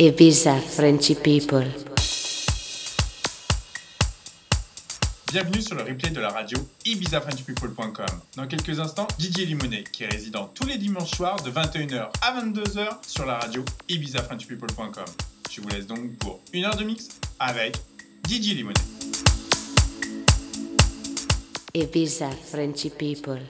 Ibiza Frenchy People. Bienvenue sur le replay de la radio ibizafrenchpeople.com. Dans quelques instants, Didier Limonet, qui est résident tous les dimanches soirs de 21h à 22h sur la radio ibizafrenchpeople.com. Je vous laisse donc pour une heure de mix avec Didier Limonet. Ibiza Frenchy People.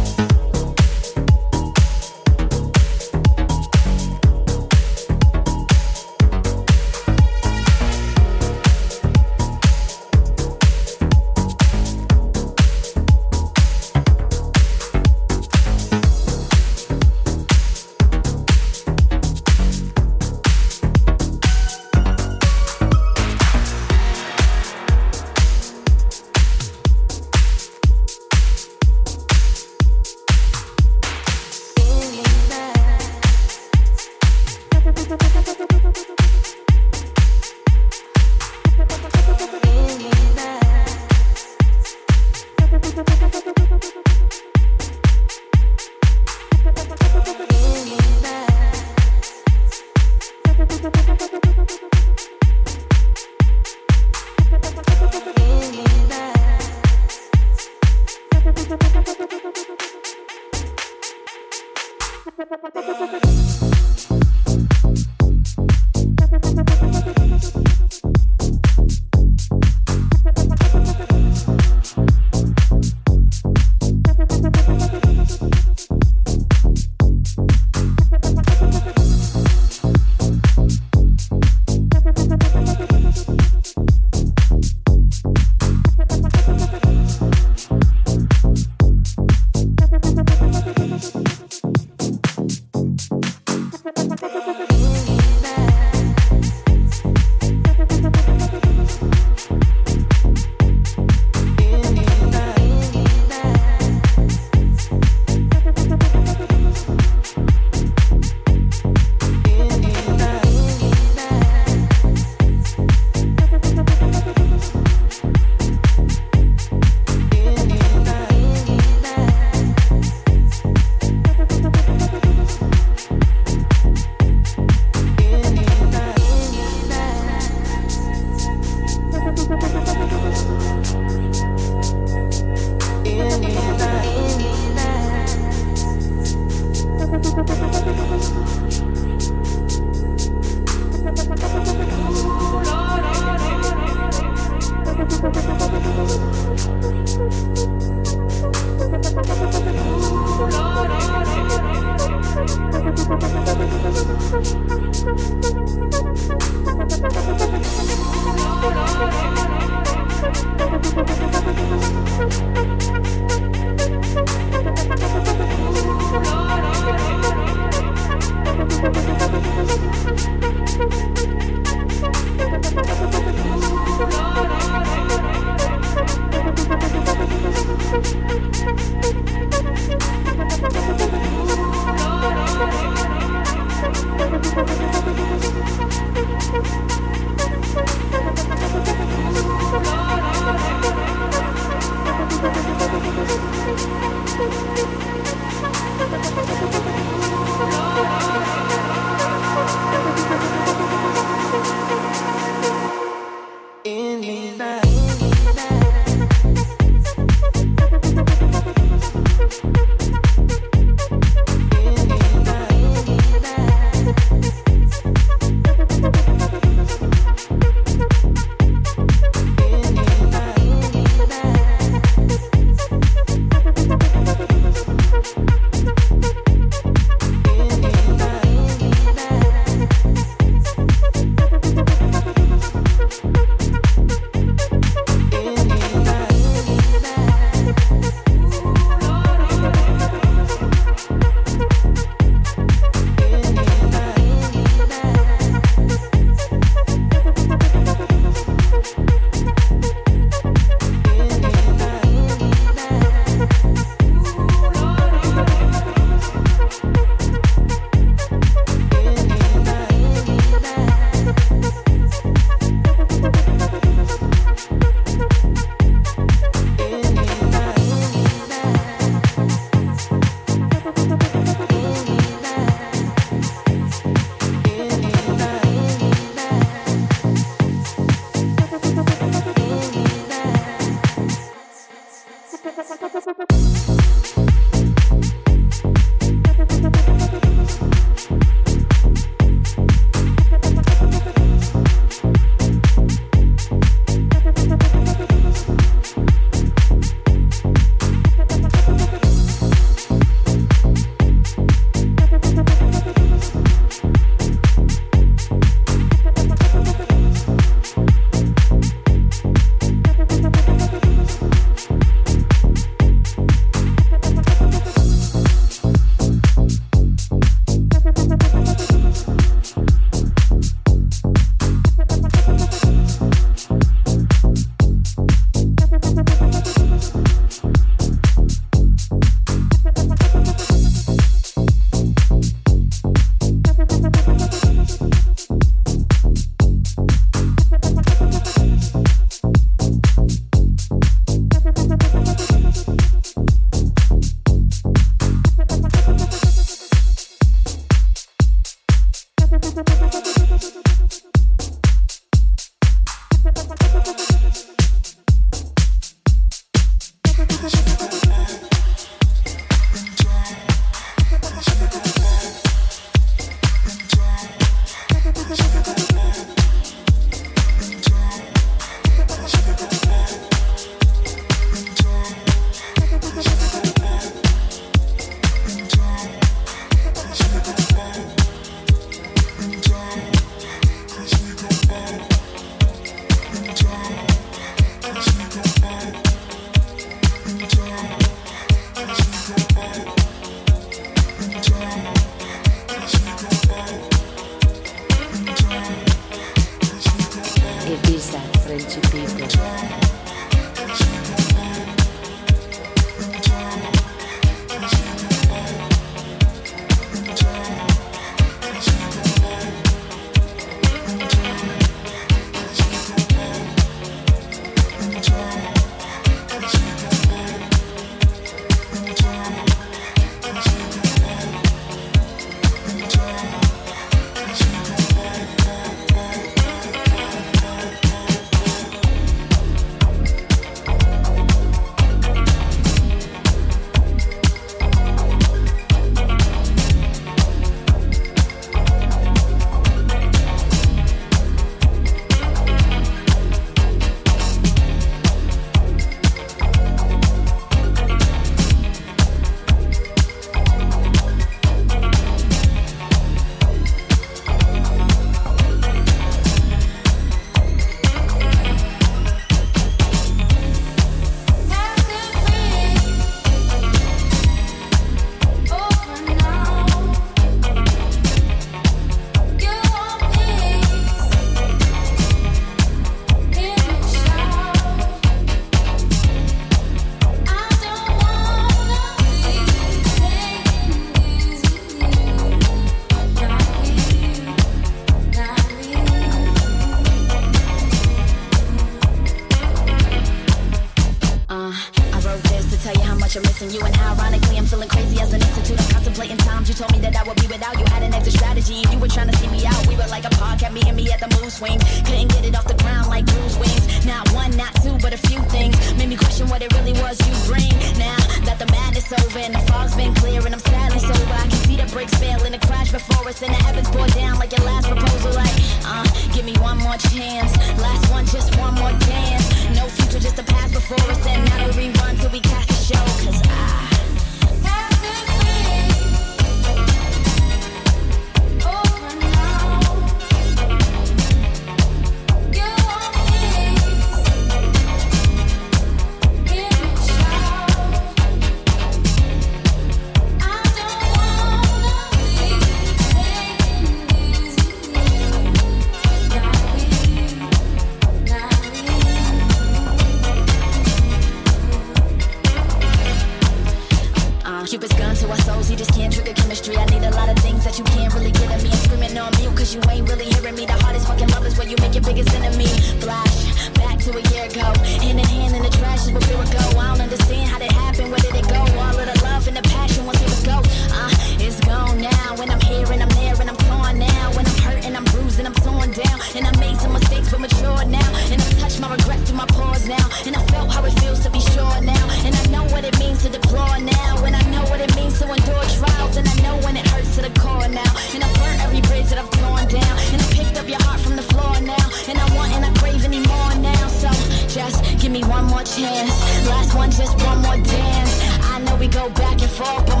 fuck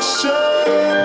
action.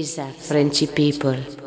Ibiza Frenchy people.